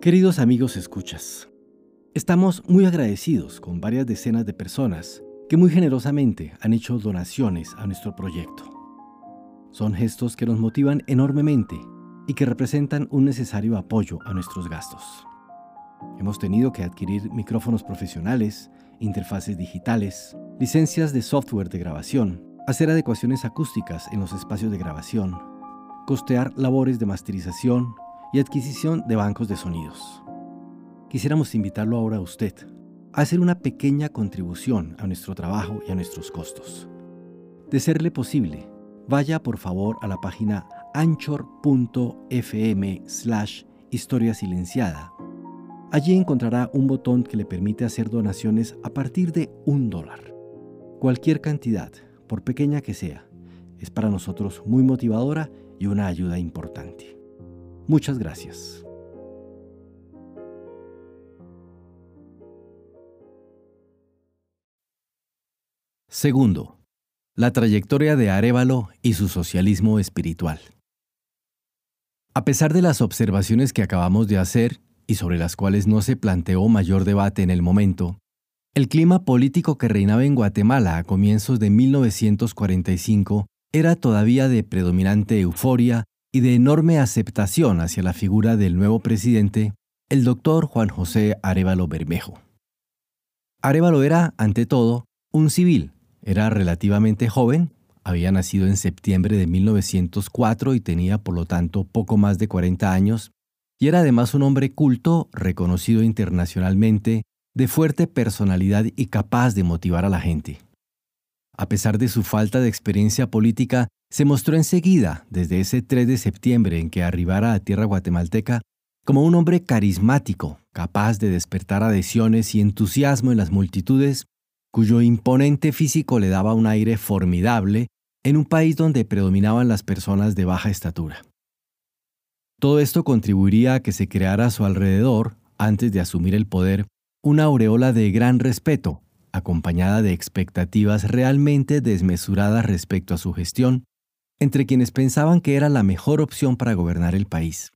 Queridos amigos escuchas, estamos muy agradecidos con varias decenas de personas que muy generosamente han hecho donaciones a nuestro proyecto. Son gestos que nos motivan enormemente y que representan un necesario apoyo a nuestros gastos. Hemos tenido que adquirir micrófonos profesionales, interfaces digitales, licencias de software de grabación, hacer adecuaciones acústicas en los espacios de grabación, costear labores de masterización y adquisición de bancos de sonidos. Quisiéramos invitarlo ahora a usted a hacer una pequeña contribución a nuestro trabajo y a nuestros costos. De serle posible, vaya por favor a la página anchor.fm slash historia silenciada. Allí encontrará un botón que le permite hacer donaciones a partir de un dólar. Cualquier cantidad, por pequeña que sea, es para nosotros muy motivadora y una ayuda importante. Muchas gracias. Segundo, la trayectoria de Arevalo y su socialismo espiritual. A pesar de las observaciones que acabamos de hacer y sobre las cuales no se planteó mayor debate en el momento, el clima político que reinaba en Guatemala a comienzos de 1945 era todavía de predominante euforia y de enorme aceptación hacia la figura del nuevo presidente, el doctor Juan José Arevalo Bermejo. Arevalo era, ante todo, un civil, era relativamente joven había nacido en septiembre de 1904 y tenía por lo tanto poco más de 40 años, y era además un hombre culto, reconocido internacionalmente, de fuerte personalidad y capaz de motivar a la gente. A pesar de su falta de experiencia política, se mostró enseguida, desde ese 3 de septiembre en que arribara a tierra guatemalteca, como un hombre carismático, capaz de despertar adhesiones y entusiasmo en las multitudes cuyo imponente físico le daba un aire formidable en un país donde predominaban las personas de baja estatura. Todo esto contribuiría a que se creara a su alrededor, antes de asumir el poder, una aureola de gran respeto, acompañada de expectativas realmente desmesuradas respecto a su gestión, entre quienes pensaban que era la mejor opción para gobernar el país.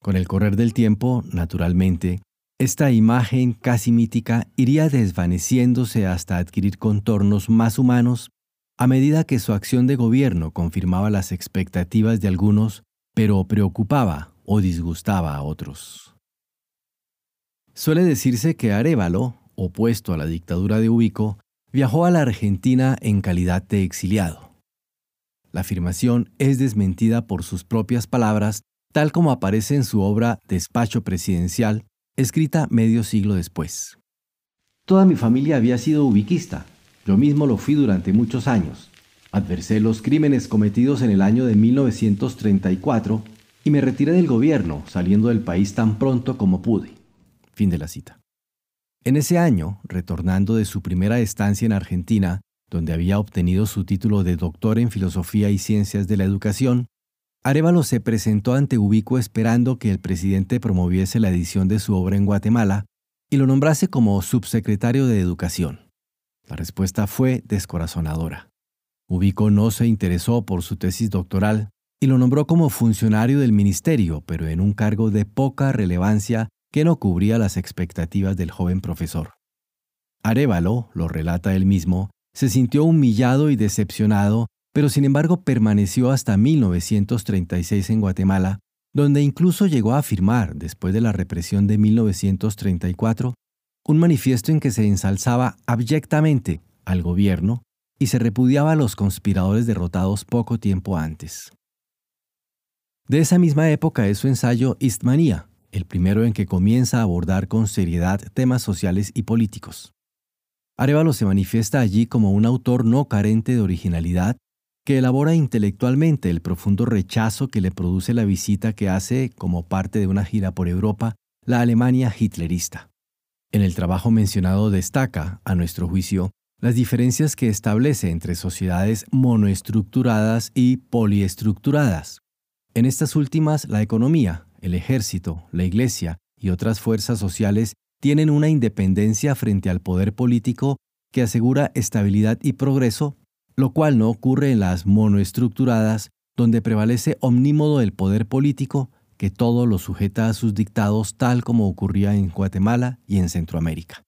Con el correr del tiempo, naturalmente, esta imagen casi mítica iría desvaneciéndose hasta adquirir contornos más humanos a medida que su acción de gobierno confirmaba las expectativas de algunos, pero preocupaba o disgustaba a otros. Suele decirse que Arevalo, opuesto a la dictadura de Ubico, viajó a la Argentina en calidad de exiliado. La afirmación es desmentida por sus propias palabras, tal como aparece en su obra Despacho Presidencial, escrita medio siglo después. Toda mi familia había sido ubiquista. Yo mismo lo fui durante muchos años. Adversé los crímenes cometidos en el año de 1934 y me retiré del gobierno, saliendo del país tan pronto como pude. Fin de la cita. En ese año, retornando de su primera estancia en Argentina, donde había obtenido su título de doctor en Filosofía y Ciencias de la Educación, Arevalo se presentó ante Ubico esperando que el presidente promoviese la edición de su obra en Guatemala y lo nombrase como subsecretario de Educación. La respuesta fue descorazonadora. Ubico no se interesó por su tesis doctoral y lo nombró como funcionario del ministerio, pero en un cargo de poca relevancia que no cubría las expectativas del joven profesor. Arevalo, lo relata él mismo, se sintió humillado y decepcionado pero sin embargo permaneció hasta 1936 en Guatemala, donde incluso llegó a firmar, después de la represión de 1934, un manifiesto en que se ensalzaba abyectamente al gobierno y se repudiaba a los conspiradores derrotados poco tiempo antes. De esa misma época es su ensayo Istmanía, el primero en que comienza a abordar con seriedad temas sociales y políticos. Arevalo se manifiesta allí como un autor no carente de originalidad que elabora intelectualmente el profundo rechazo que le produce la visita que hace, como parte de una gira por Europa, la Alemania hitlerista. En el trabajo mencionado destaca, a nuestro juicio, las diferencias que establece entre sociedades monoestructuradas y poliestructuradas. En estas últimas, la economía, el ejército, la iglesia y otras fuerzas sociales tienen una independencia frente al poder político que asegura estabilidad y progreso lo cual no ocurre en las monoestructuradas, donde prevalece omnímodo el poder político que todo lo sujeta a sus dictados tal como ocurría en Guatemala y en Centroamérica.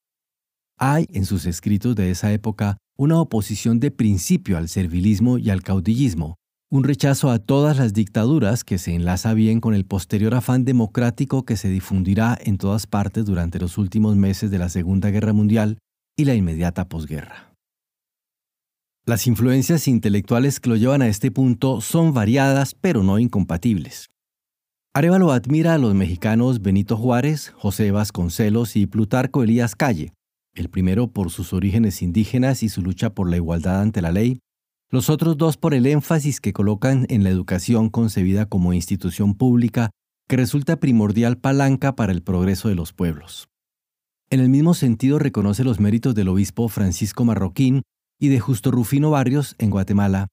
Hay en sus escritos de esa época una oposición de principio al servilismo y al caudillismo, un rechazo a todas las dictaduras que se enlaza bien con el posterior afán democrático que se difundirá en todas partes durante los últimos meses de la Segunda Guerra Mundial y la inmediata posguerra. Las influencias intelectuales que lo llevan a este punto son variadas pero no incompatibles. Arevalo admira a los mexicanos Benito Juárez, José Vasconcelos y Plutarco Elías Calle, el primero por sus orígenes indígenas y su lucha por la igualdad ante la ley, los otros dos por el énfasis que colocan en la educación concebida como institución pública que resulta primordial palanca para el progreso de los pueblos. En el mismo sentido reconoce los méritos del obispo Francisco Marroquín y de Justo Rufino Barrios en Guatemala,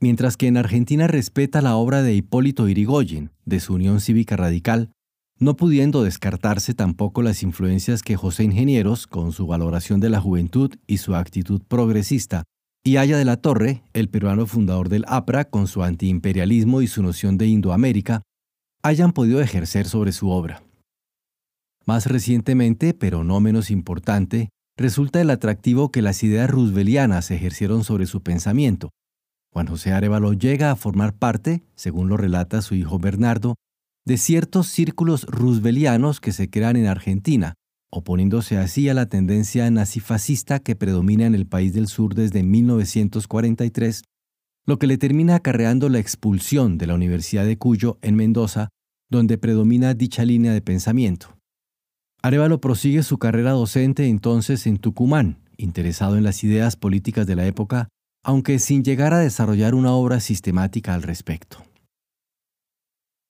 mientras que en Argentina respeta la obra de Hipólito Irigoyen, de su Unión Cívica Radical, no pudiendo descartarse tampoco las influencias que José Ingenieros, con su valoración de la juventud y su actitud progresista, y Aya de la Torre, el peruano fundador del APRA, con su antiimperialismo y su noción de Indoamérica, hayan podido ejercer sobre su obra. Más recientemente, pero no menos importante, resulta el atractivo que las ideas roosevelianas ejercieron sobre su pensamiento. Juan José Arevalo llega a formar parte, según lo relata su hijo Bernardo, de ciertos círculos roosevelianos que se crean en Argentina, oponiéndose así a la tendencia nazifascista que predomina en el país del sur desde 1943, lo que le termina acarreando la expulsión de la Universidad de Cuyo en Mendoza, donde predomina dicha línea de pensamiento. Arevalo prosigue su carrera docente entonces en Tucumán, interesado en las ideas políticas de la época, aunque sin llegar a desarrollar una obra sistemática al respecto.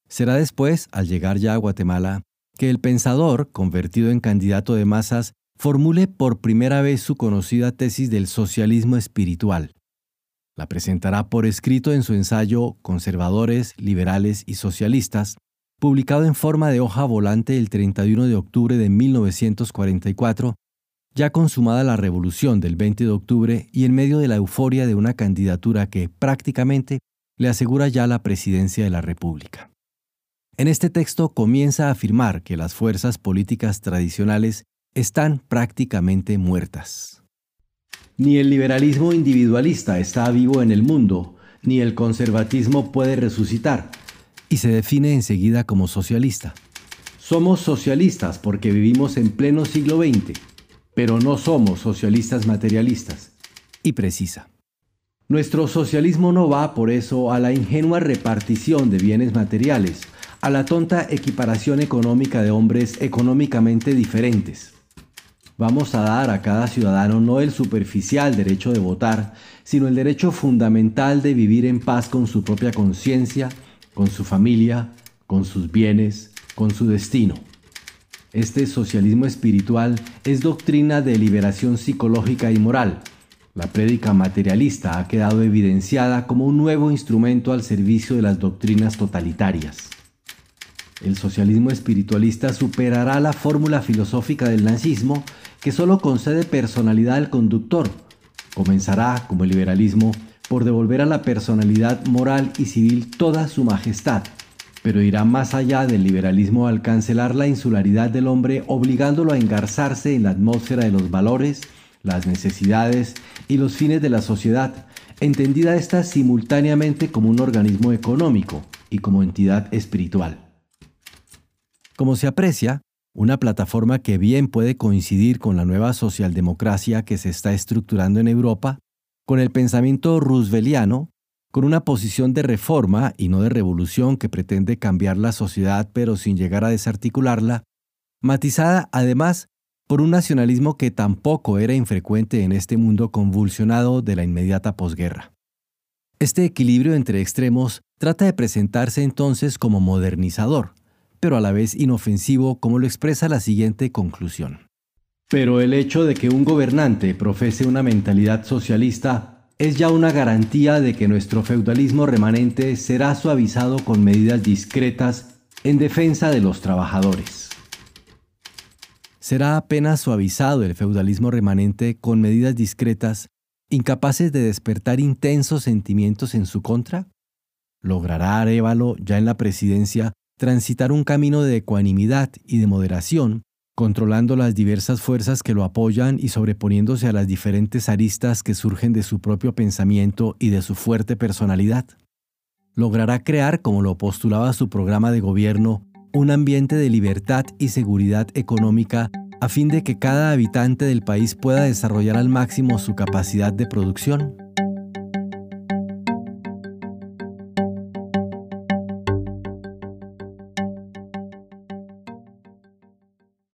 Será después, al llegar ya a Guatemala, que el pensador, convertido en candidato de masas, formule por primera vez su conocida tesis del socialismo espiritual. La presentará por escrito en su ensayo Conservadores, Liberales y Socialistas, publicado en forma de hoja volante el 31 de octubre de 1944, ya consumada la revolución del 20 de octubre y en medio de la euforia de una candidatura que prácticamente le asegura ya la presidencia de la República. En este texto comienza a afirmar que las fuerzas políticas tradicionales están prácticamente muertas. Ni el liberalismo individualista está vivo en el mundo, ni el conservatismo puede resucitar, y se define enseguida como socialista. Somos socialistas porque vivimos en pleno siglo XX, pero no somos socialistas materialistas. Y precisa. Nuestro socialismo no va por eso a la ingenua repartición de bienes materiales, a la tonta equiparación económica de hombres económicamente diferentes. Vamos a dar a cada ciudadano no el superficial derecho de votar, sino el derecho fundamental de vivir en paz con su propia conciencia, con su familia, con sus bienes, con su destino. Este socialismo espiritual es doctrina de liberación psicológica y moral. La prédica materialista ha quedado evidenciada como un nuevo instrumento al servicio de las doctrinas totalitarias. El socialismo espiritualista superará la fórmula filosófica del nazismo que solo concede personalidad al conductor. Comenzará, como el liberalismo, por devolver a la personalidad moral y civil toda su majestad, pero irá más allá del liberalismo al cancelar la insularidad del hombre obligándolo a engarzarse en la atmósfera de los valores, las necesidades y los fines de la sociedad, entendida esta simultáneamente como un organismo económico y como entidad espiritual. Como se aprecia, una plataforma que bien puede coincidir con la nueva socialdemocracia que se está estructurando en Europa, con el pensamiento rooseveliano, con una posición de reforma y no de revolución que pretende cambiar la sociedad pero sin llegar a desarticularla, matizada además por un nacionalismo que tampoco era infrecuente en este mundo convulsionado de la inmediata posguerra. Este equilibrio entre extremos trata de presentarse entonces como modernizador, pero a la vez inofensivo, como lo expresa la siguiente conclusión. Pero el hecho de que un gobernante profese una mentalidad socialista es ya una garantía de que nuestro feudalismo remanente será suavizado con medidas discretas en defensa de los trabajadores. ¿Será apenas suavizado el feudalismo remanente con medidas discretas, incapaces de despertar intensos sentimientos en su contra? ¿Logrará Arevalo, ya en la presidencia, transitar un camino de ecuanimidad y de moderación, controlando las diversas fuerzas que lo apoyan y sobreponiéndose a las diferentes aristas que surgen de su propio pensamiento y de su fuerte personalidad. Logrará crear, como lo postulaba su programa de gobierno, un ambiente de libertad y seguridad económica a fin de que cada habitante del país pueda desarrollar al máximo su capacidad de producción.